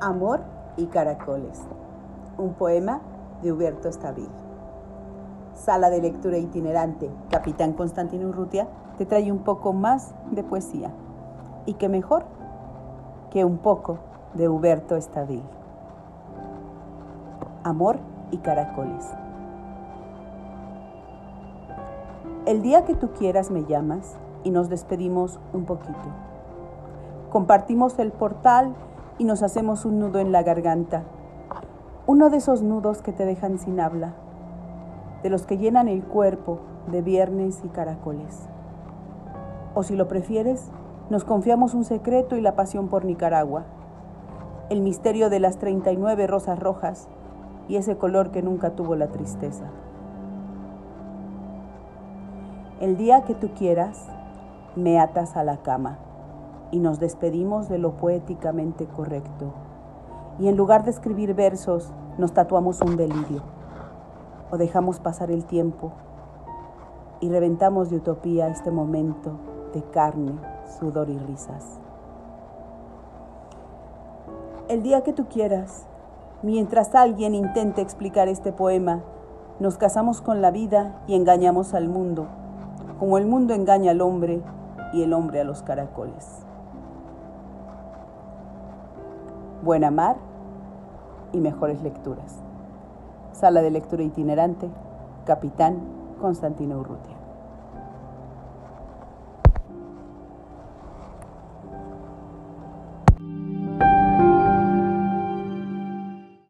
Amor y Caracoles, un poema de Huberto Estabil. Sala de lectura itinerante, Capitán Constantino Urrutia, te trae un poco más de poesía. Y qué mejor que un poco de Huberto Estabil. Amor y Caracoles. El día que tú quieras me llamas y nos despedimos un poquito. Compartimos el portal y nos hacemos un nudo en la garganta. Uno de esos nudos que te dejan sin habla, de los que llenan el cuerpo de viernes y caracoles. O si lo prefieres, nos confiamos un secreto y la pasión por Nicaragua, el misterio de las 39 rosas rojas y ese color que nunca tuvo la tristeza. El día que tú quieras, me atas a la cama y nos despedimos de lo poéticamente correcto. Y en lugar de escribir versos, nos tatuamos un delirio. O dejamos pasar el tiempo y reventamos de utopía este momento de carne, sudor y risas. El día que tú quieras, mientras alguien intente explicar este poema, nos casamos con la vida y engañamos al mundo, como el mundo engaña al hombre y el hombre a los caracoles. Buena mar y mejores lecturas. Sala de lectura itinerante, Capitán Constantino Urrutia.